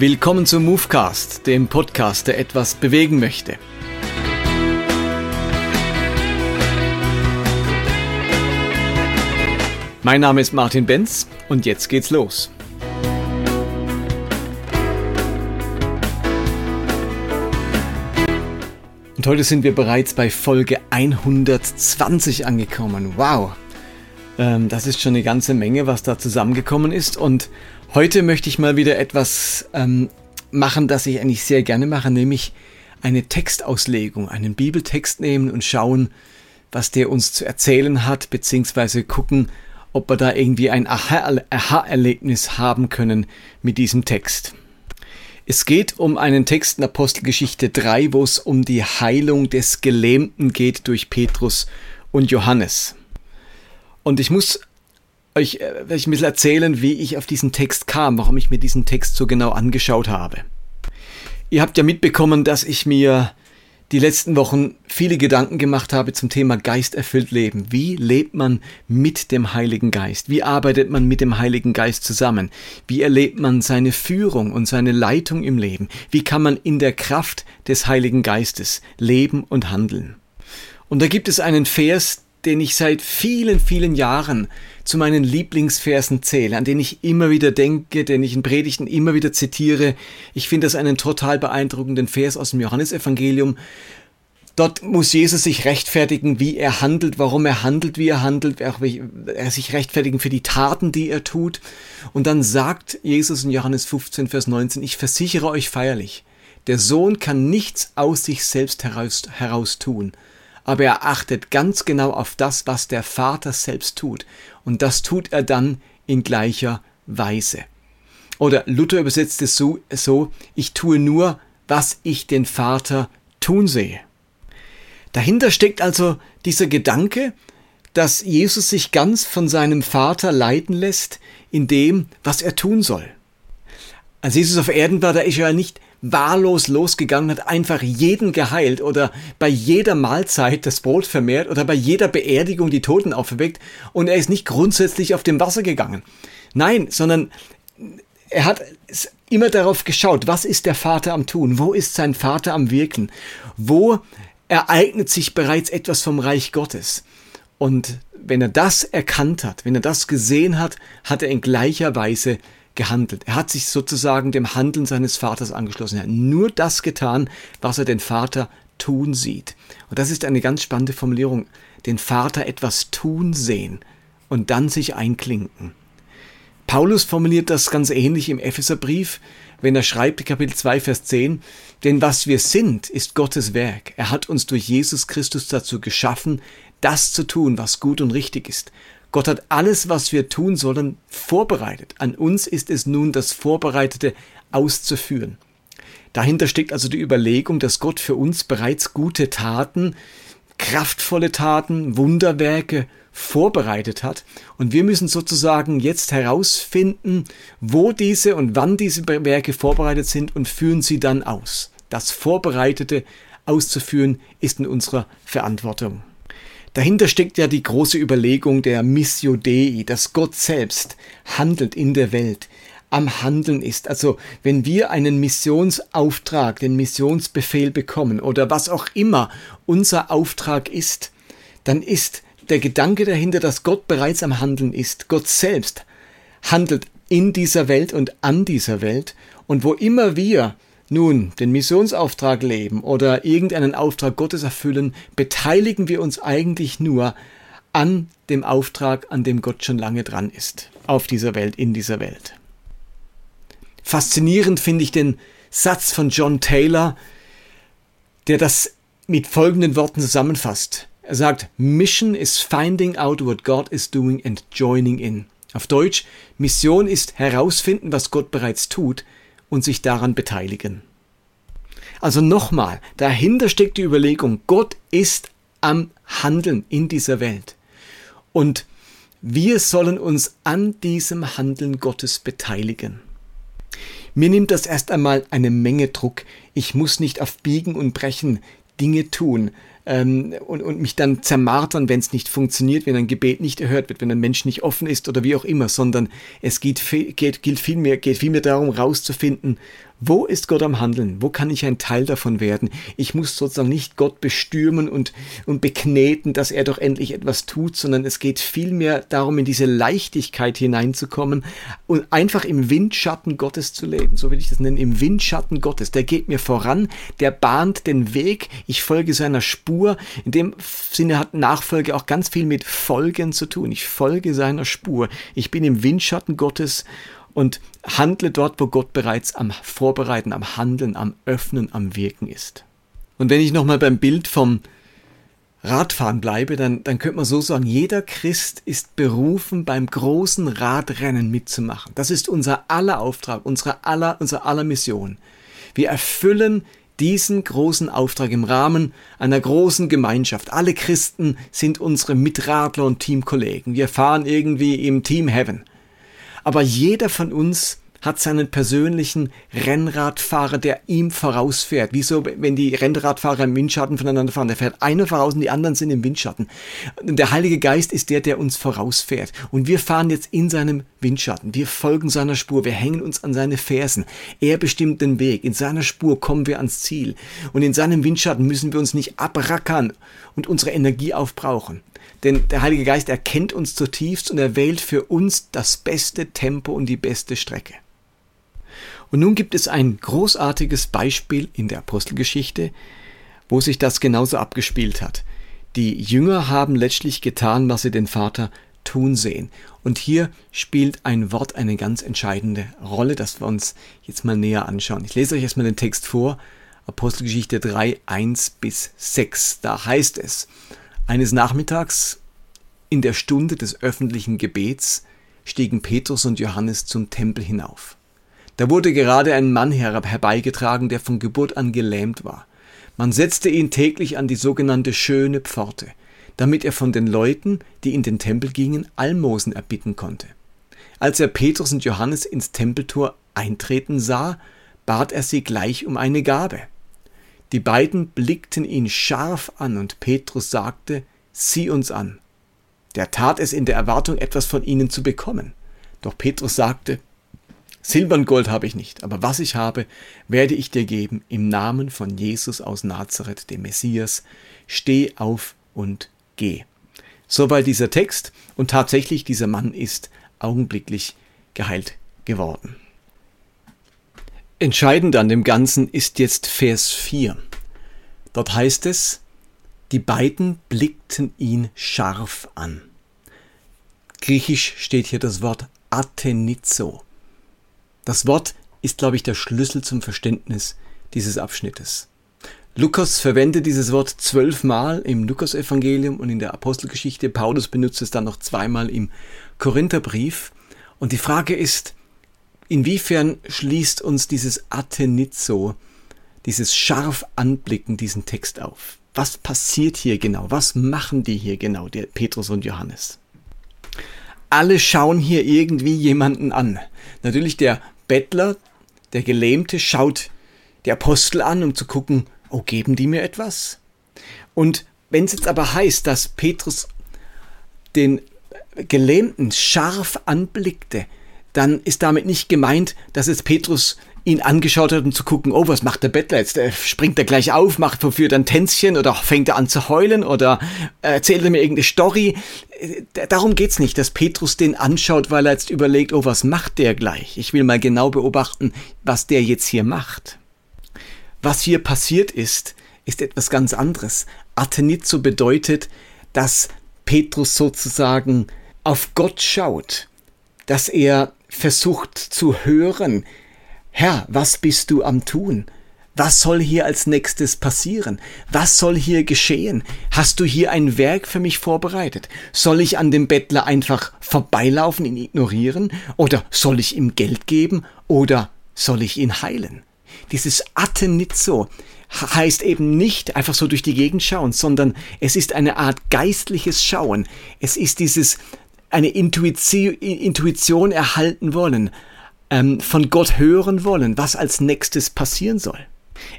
Willkommen zum Movecast, dem Podcast, der etwas bewegen möchte. Mein Name ist Martin Benz und jetzt geht's los. Und heute sind wir bereits bei Folge 120 angekommen. Wow! Ähm, das ist schon eine ganze Menge, was da zusammengekommen ist. Und Heute möchte ich mal wieder etwas ähm, machen, das ich eigentlich sehr gerne mache, nämlich eine Textauslegung, einen Bibeltext nehmen und schauen, was der uns zu erzählen hat, beziehungsweise gucken, ob wir da irgendwie ein Aha-Erlebnis haben können mit diesem Text. Es geht um einen Text in Apostelgeschichte 3, wo es um die Heilung des Gelähmten geht durch Petrus und Johannes. Und ich muss euch äh, ein bisschen erzählen, wie ich auf diesen Text kam, warum ich mir diesen Text so genau angeschaut habe. Ihr habt ja mitbekommen, dass ich mir die letzten Wochen viele Gedanken gemacht habe zum Thema geisterfüllt Leben. Wie lebt man mit dem Heiligen Geist? Wie arbeitet man mit dem Heiligen Geist zusammen? Wie erlebt man seine Führung und seine Leitung im Leben? Wie kann man in der Kraft des Heiligen Geistes leben und handeln? Und da gibt es einen Vers, den ich seit vielen, vielen Jahren zu meinen Lieblingsversen zähle, an den ich immer wieder denke, den ich in Predigten immer wieder zitiere. Ich finde das einen total beeindruckenden Vers aus dem Johannesevangelium. Dort muss Jesus sich rechtfertigen, wie er handelt, warum er handelt, wie er handelt, er sich rechtfertigen für die Taten, die er tut. Und dann sagt Jesus in Johannes 15, Vers 19, ich versichere euch feierlich, der Sohn kann nichts aus sich selbst heraus, heraus tun, aber er achtet ganz genau auf das, was der Vater selbst tut. Und das tut er dann in gleicher Weise. Oder Luther übersetzt es so, so ich tue nur, was ich den Vater tun sehe. Dahinter steckt also dieser Gedanke, dass Jesus sich ganz von seinem Vater leiten lässt in dem, was er tun soll. Als Jesus auf Erden war, da ist er ja nicht wahllos losgegangen, hat einfach jeden geheilt oder bei jeder Mahlzeit das Brot vermehrt oder bei jeder Beerdigung die Toten auferweckt und er ist nicht grundsätzlich auf dem Wasser gegangen. Nein, sondern er hat immer darauf geschaut, was ist der Vater am tun, wo ist sein Vater am wirken, wo ereignet sich bereits etwas vom Reich Gottes. Und wenn er das erkannt hat, wenn er das gesehen hat, hat er in gleicher Weise gehandelt. Er hat sich sozusagen dem Handeln seines Vaters angeschlossen. Er hat nur das getan, was er den Vater tun sieht. Und das ist eine ganz spannende Formulierung. Den Vater etwas tun sehen und dann sich einklinken. Paulus formuliert das ganz ähnlich im Epheserbrief, wenn er schreibt, Kapitel 2, Vers 10, denn was wir sind, ist Gottes Werk. Er hat uns durch Jesus Christus dazu geschaffen, das zu tun, was gut und richtig ist. Gott hat alles, was wir tun sollen, vorbereitet. An uns ist es nun, das Vorbereitete auszuführen. Dahinter steckt also die Überlegung, dass Gott für uns bereits gute Taten, kraftvolle Taten, Wunderwerke vorbereitet hat. Und wir müssen sozusagen jetzt herausfinden, wo diese und wann diese Werke vorbereitet sind und führen sie dann aus. Das Vorbereitete auszuführen ist in unserer Verantwortung. Dahinter steckt ja die große Überlegung der Missio Dei, dass Gott selbst handelt in der Welt, am Handeln ist. Also wenn wir einen Missionsauftrag, den Missionsbefehl bekommen oder was auch immer unser Auftrag ist, dann ist der Gedanke dahinter, dass Gott bereits am Handeln ist. Gott selbst handelt in dieser Welt und an dieser Welt. Und wo immer wir nun den Missionsauftrag leben oder irgendeinen Auftrag Gottes erfüllen, beteiligen wir uns eigentlich nur an dem Auftrag, an dem Gott schon lange dran ist, auf dieser Welt, in dieser Welt. Faszinierend finde ich den Satz von John Taylor, der das mit folgenden Worten zusammenfasst. Er sagt, Mission is finding out what God is doing and joining in. Auf Deutsch, Mission ist herausfinden, was Gott bereits tut und sich daran beteiligen. Also nochmal, dahinter steckt die Überlegung, Gott ist am Handeln in dieser Welt. Und wir sollen uns an diesem Handeln Gottes beteiligen. Mir nimmt das erst einmal eine Menge Druck. Ich muss nicht auf Biegen und Brechen Dinge tun, ähm, und, und mich dann zermartern, wenn es nicht funktioniert, wenn ein Gebet nicht erhört wird, wenn ein Mensch nicht offen ist oder wie auch immer, sondern es geht, geht, geht vielmehr, geht vielmehr darum, rauszufinden, wo ist Gott am Handeln? Wo kann ich ein Teil davon werden? Ich muss sozusagen nicht Gott bestürmen und, und bekneten, dass er doch endlich etwas tut, sondern es geht vielmehr darum, in diese Leichtigkeit hineinzukommen und einfach im Windschatten Gottes zu leben. So will ich das nennen, im Windschatten Gottes. Der geht mir voran, der bahnt den Weg, ich folge seiner Spur. In dem Sinne hat Nachfolge auch ganz viel mit Folgen zu tun. Ich folge seiner Spur. Ich bin im Windschatten Gottes und handle dort, wo Gott bereits am Vorbereiten, am Handeln, am Öffnen, am Wirken ist. Und wenn ich nochmal beim Bild vom Radfahren bleibe, dann, dann könnte man so sagen, jeder Christ ist berufen, beim großen Radrennen mitzumachen. Das ist unser aller Auftrag, unsere aller, unsere aller Mission. Wir erfüllen diesen großen Auftrag im Rahmen einer großen Gemeinschaft. Alle Christen sind unsere Mitradler und Teamkollegen. Wir fahren irgendwie im Team Heaven. Aber jeder von uns hat seinen persönlichen Rennradfahrer, der ihm vorausfährt. Wieso, wenn die Rennradfahrer im Windschatten voneinander fahren, der fährt einer voraus und die anderen sind im Windschatten. Der Heilige Geist ist der, der uns vorausfährt. Und wir fahren jetzt in seinem Windschatten. Wir folgen seiner Spur. Wir hängen uns an seine Fersen. Er bestimmt den Weg. In seiner Spur kommen wir ans Ziel. Und in seinem Windschatten müssen wir uns nicht abrackern und unsere Energie aufbrauchen. Denn der Heilige Geist erkennt uns zutiefst und er wählt für uns das beste Tempo und die beste Strecke. Und nun gibt es ein großartiges Beispiel in der Apostelgeschichte, wo sich das genauso abgespielt hat. Die Jünger haben letztlich getan, was sie den Vater tun sehen. Und hier spielt ein Wort eine ganz entscheidende Rolle, das wir uns jetzt mal näher anschauen. Ich lese euch erstmal den Text vor. Apostelgeschichte 3, 1 bis 6. Da heißt es, eines Nachmittags in der Stunde des öffentlichen Gebets stiegen Petrus und Johannes zum Tempel hinauf. Da wurde gerade ein Mann herbeigetragen, der von Geburt an gelähmt war. Man setzte ihn täglich an die sogenannte schöne Pforte, damit er von den Leuten, die in den Tempel gingen, Almosen erbitten konnte. Als er Petrus und Johannes ins Tempeltor eintreten sah, bat er sie gleich um eine Gabe. Die beiden blickten ihn scharf an und Petrus sagte, sieh uns an. Der tat es in der Erwartung, etwas von ihnen zu bekommen. Doch Petrus sagte, Silber und Gold habe ich nicht, aber was ich habe, werde ich dir geben im Namen von Jesus aus Nazareth, dem Messias. Steh auf und geh. Soweit dieser Text und tatsächlich dieser Mann ist augenblicklich geheilt geworden. Entscheidend an dem Ganzen ist jetzt Vers 4. Dort heißt es, die beiden blickten ihn scharf an. Griechisch steht hier das Wort Athenizo. Das Wort ist, glaube ich, der Schlüssel zum Verständnis dieses Abschnittes. Lukas verwendet dieses Wort zwölfmal im Lukasevangelium und in der Apostelgeschichte. Paulus benutzt es dann noch zweimal im Korintherbrief. Und die Frage ist, inwiefern schließt uns dieses Athenizo, dieses scharf Anblicken, diesen Text auf? Was passiert hier genau? Was machen die hier genau, der Petrus und Johannes? Alle schauen hier irgendwie jemanden an. Natürlich der Bettler, der Gelähmte, schaut die Apostel an, um zu gucken, oh, geben die mir etwas? Und wenn es jetzt aber heißt, dass Petrus den Gelähmten scharf anblickte, dann ist damit nicht gemeint, dass jetzt Petrus ihn angeschaut hat, um zu gucken, oh, was macht der Bettler jetzt? Springt er gleich auf, macht verführt ein Tänzchen oder fängt er an zu heulen oder erzählt er mir irgendeine Story? Darum geht's nicht, dass Petrus den anschaut, weil er jetzt überlegt, oh, was macht der gleich? Ich will mal genau beobachten, was der jetzt hier macht. Was hier passiert ist, ist etwas ganz anderes. Athenizo bedeutet, dass Petrus sozusagen auf Gott schaut, dass er versucht zu hören, Herr, was bist du am tun? Was soll hier als nächstes passieren? Was soll hier geschehen? Hast du hier ein Werk für mich vorbereitet? Soll ich an dem Bettler einfach vorbeilaufen, ihn ignorieren? Oder soll ich ihm Geld geben? Oder soll ich ihn heilen? Dieses Atenizzo heißt eben nicht einfach so durch die Gegend schauen, sondern es ist eine Art geistliches Schauen. Es ist dieses eine Intuition, erhalten wollen, ähm, von Gott hören wollen, was als nächstes passieren soll.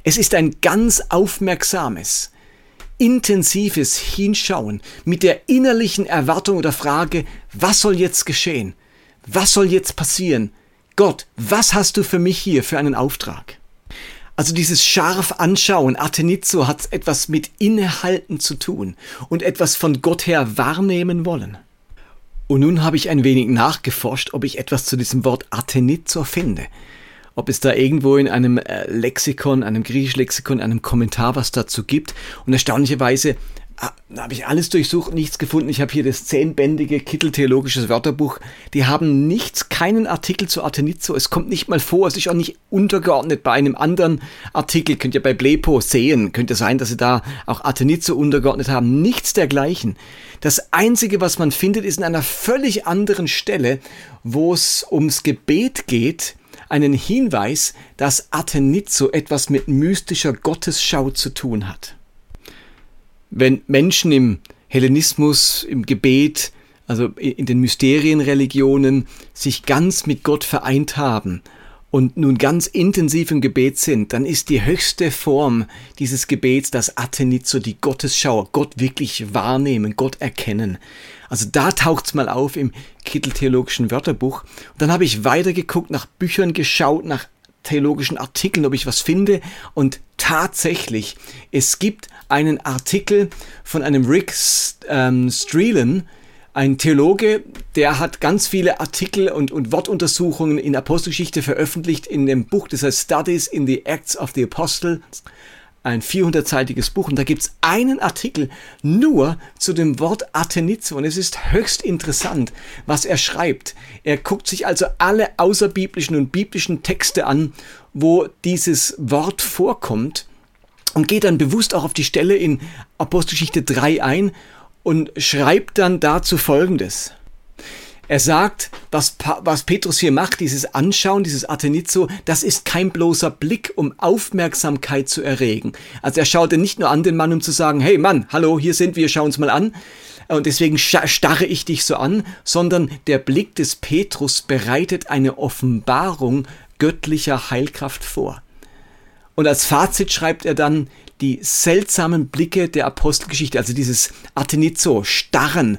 Es ist ein ganz aufmerksames, intensives Hinschauen mit der innerlichen Erwartung oder Frage, was soll jetzt geschehen? Was soll jetzt passieren? Gott, was hast du für mich hier für einen Auftrag? Also dieses scharf anschauen, Atenizo, hat etwas mit Innehalten zu tun und etwas von Gott her wahrnehmen wollen. Und nun habe ich ein wenig nachgeforscht, ob ich etwas zu diesem Wort Atenizo finde ob es da irgendwo in einem äh, Lexikon, einem griechischen Lexikon, einem Kommentar was dazu gibt. Und erstaunlicherweise habe ich alles durchsucht, nichts gefunden. Ich habe hier das zehnbändige Kittel-theologisches Wörterbuch. Die haben nichts, keinen Artikel zu Artenizo. Es kommt nicht mal vor. Es ist auch nicht untergeordnet bei einem anderen Artikel. Könnt ihr bei Blepo sehen. Könnte sein, dass sie da auch Artenizo untergeordnet haben. Nichts dergleichen. Das Einzige, was man findet, ist in einer völlig anderen Stelle, wo es ums Gebet geht, einen Hinweis, dass Atenizo etwas mit mystischer Gottesschau zu tun hat. Wenn Menschen im Hellenismus, im Gebet, also in den Mysterienreligionen sich ganz mit Gott vereint haben und nun ganz intensiv im Gebet sind, dann ist die höchste Form dieses Gebets das Atenizo, die Gottesschau, Gott wirklich wahrnehmen, Gott erkennen. Also da taucht's mal auf im Kitteltheologischen Wörterbuch. Und dann habe ich weitergeguckt, nach Büchern geschaut, nach theologischen Artikeln, ob ich was finde. Und tatsächlich, es gibt einen Artikel von einem Rick ähm, Streelan, ein Theologe, der hat ganz viele Artikel und, und Wortuntersuchungen in Apostelgeschichte veröffentlicht in dem Buch, das heißt Studies in the Acts of the Apostles ein 400-seitiges Buch und da gibt es einen Artikel nur zu dem Wort Athenizo und es ist höchst interessant, was er schreibt. Er guckt sich also alle außerbiblischen und biblischen Texte an, wo dieses Wort vorkommt und geht dann bewusst auch auf die Stelle in Apostelgeschichte 3 ein und schreibt dann dazu Folgendes. Er sagt, was, was Petrus hier macht, dieses Anschauen, dieses Athenizo, das ist kein bloßer Blick, um Aufmerksamkeit zu erregen. Also er schaute nicht nur an den Mann, um zu sagen, hey Mann, hallo, hier sind wir, schau uns mal an. Und deswegen starre ich dich so an, sondern der Blick des Petrus bereitet eine Offenbarung göttlicher Heilkraft vor. Und als Fazit schreibt er dann, die seltsamen Blicke der Apostelgeschichte, also dieses Athenizo, Starren,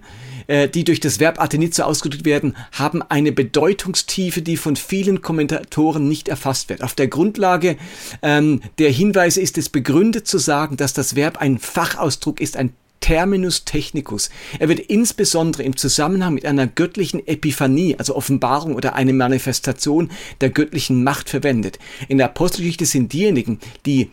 äh, die durch das Verb Athenizo ausgedrückt werden, haben eine Bedeutungstiefe, die von vielen Kommentatoren nicht erfasst wird. Auf der Grundlage ähm, der Hinweise ist es begründet zu sagen, dass das Verb ein Fachausdruck ist, ein Terminus technicus. Er wird insbesondere im Zusammenhang mit einer göttlichen Epiphanie, also Offenbarung oder eine Manifestation der göttlichen Macht verwendet. In der Apostelgeschichte sind diejenigen, die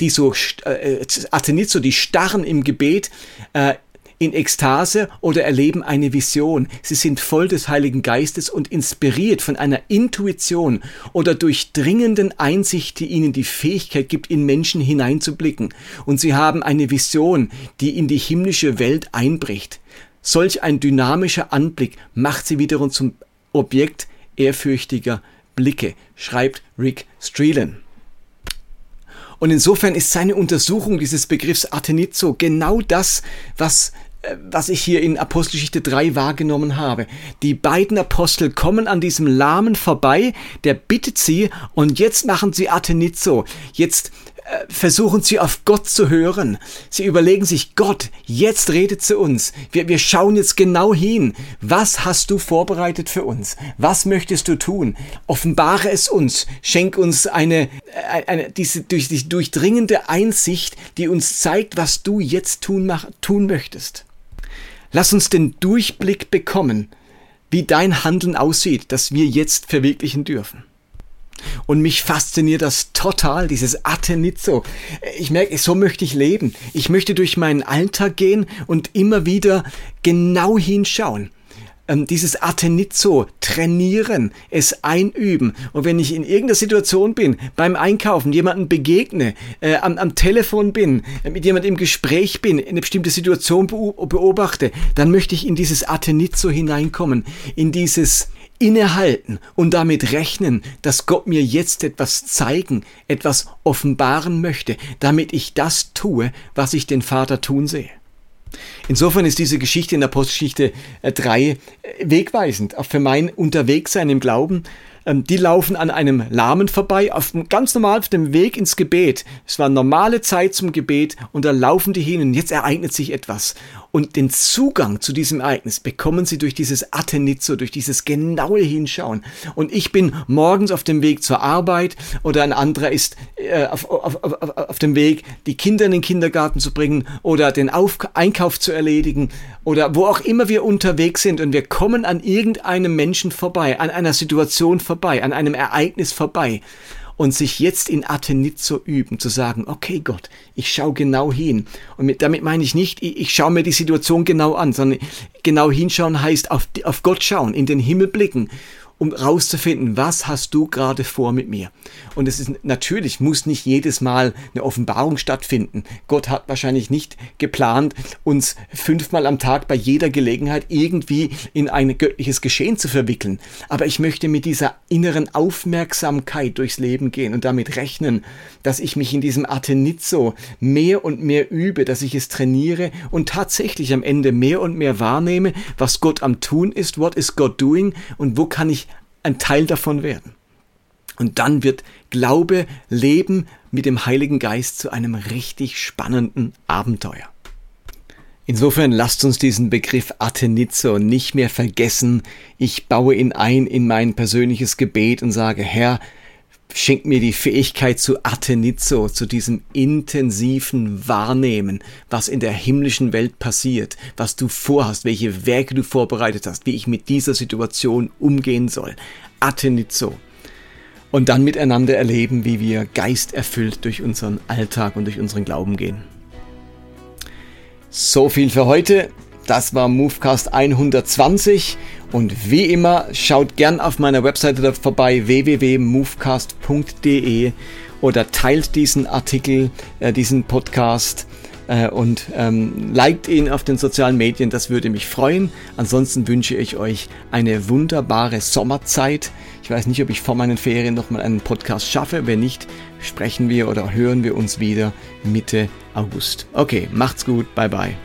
die so äh, Athenizo, die starren im Gebet, äh, in Ekstase oder erleben eine Vision. Sie sind voll des Heiligen Geistes und inspiriert von einer Intuition oder durchdringenden Einsicht, die ihnen die Fähigkeit gibt, in Menschen hineinzublicken. Und sie haben eine Vision, die in die himmlische Welt einbricht. Solch ein dynamischer Anblick macht sie wiederum zum Objekt ehrfürchtiger Blicke, schreibt Rick Streelan. Und insofern ist seine Untersuchung dieses Begriffs Athenizo genau das, was was ich hier in Apostelgeschichte 3 wahrgenommen habe. Die beiden Apostel kommen an diesem Lahmen vorbei, der bittet sie und jetzt machen sie Athenizo. Jetzt äh, versuchen sie auf Gott zu hören. Sie überlegen sich, Gott, jetzt redet zu uns. Wir, wir schauen jetzt genau hin. Was hast du vorbereitet für uns? Was möchtest du tun? Offenbare es uns. Schenk uns eine, eine, eine diese durch, durchdringende Einsicht, die uns zeigt, was du jetzt tun, mach, tun möchtest. Lass uns den Durchblick bekommen, wie dein Handeln aussieht, das wir jetzt verwirklichen dürfen. Und mich fasziniert das total, dieses Atenizzo. Ich merke, so möchte ich leben. Ich möchte durch meinen Alltag gehen und immer wieder genau hinschauen ähm, dieses Atenizzo trainieren, es einüben. Und wenn ich in irgendeiner Situation bin, beim Einkaufen, jemanden begegne, äh, am, am Telefon bin, äh, mit jemandem im Gespräch bin, eine bestimmte Situation beobachte, dann möchte ich in dieses Atenizzo hineinkommen, in dieses innehalten und damit rechnen, dass Gott mir jetzt etwas zeigen, etwas offenbaren möchte, damit ich das tue, was ich den Vater tun sehe. Insofern ist diese Geschichte in der Postgeschichte 3 äh, wegweisend, auch für mein Unterwegssein im Glauben. Ähm, die laufen an einem Lahmen vorbei, auf, ganz normal auf dem Weg ins Gebet. Es war normale Zeit zum Gebet und da laufen die hin und jetzt ereignet sich etwas. Und den Zugang zu diesem Ereignis bekommen sie durch dieses Attenizzo, durch dieses genaue Hinschauen. Und ich bin morgens auf dem Weg zur Arbeit oder ein anderer ist äh, auf, auf, auf, auf dem Weg, die Kinder in den Kindergarten zu bringen oder den auf Einkauf zu erledigen oder wo auch immer wir unterwegs sind und wir kommen an irgendeinem Menschen vorbei, an einer Situation vorbei, an einem Ereignis vorbei und sich jetzt in Athenizzo üben, zu sagen, okay Gott, ich schaue genau hin. Und mit, damit meine ich nicht, ich, ich schaue mir die Situation genau an, sondern genau hinschauen heißt auf, auf Gott schauen, in den Himmel blicken um rauszufinden, was hast du gerade vor mit mir. Und es ist natürlich, muss nicht jedes Mal eine Offenbarung stattfinden. Gott hat wahrscheinlich nicht geplant, uns fünfmal am Tag bei jeder Gelegenheit irgendwie in ein göttliches Geschehen zu verwickeln. Aber ich möchte mit dieser inneren Aufmerksamkeit durchs Leben gehen und damit rechnen, dass ich mich in diesem Atenizzo mehr und mehr übe, dass ich es trainiere und tatsächlich am Ende mehr und mehr wahrnehme, was Gott am tun ist, what is God doing und wo kann ich ein Teil davon werden. Und dann wird Glaube, Leben mit dem Heiligen Geist zu einem richtig spannenden Abenteuer. Insofern lasst uns diesen Begriff Atenizo nicht mehr vergessen. Ich baue ihn ein in mein persönliches Gebet und sage, Herr, schenk mir die Fähigkeit zu Atenizo, zu diesem intensiven Wahrnehmen, was in der himmlischen Welt passiert, was du vorhast, welche Werke du vorbereitet hast, wie ich mit dieser Situation umgehen soll. Atenizo. Und dann miteinander erleben, wie wir geisterfüllt durch unseren Alltag und durch unseren Glauben gehen. So viel für heute. Das war Movecast 120 und wie immer schaut gern auf meiner Webseite vorbei www.movecast.de oder teilt diesen Artikel, äh, diesen Podcast äh, und ähm, liked ihn auf den sozialen Medien, das würde mich freuen. Ansonsten wünsche ich euch eine wunderbare Sommerzeit. Ich weiß nicht, ob ich vor meinen Ferien nochmal einen Podcast schaffe. Wenn nicht, sprechen wir oder hören wir uns wieder Mitte August. Okay, macht's gut, bye bye.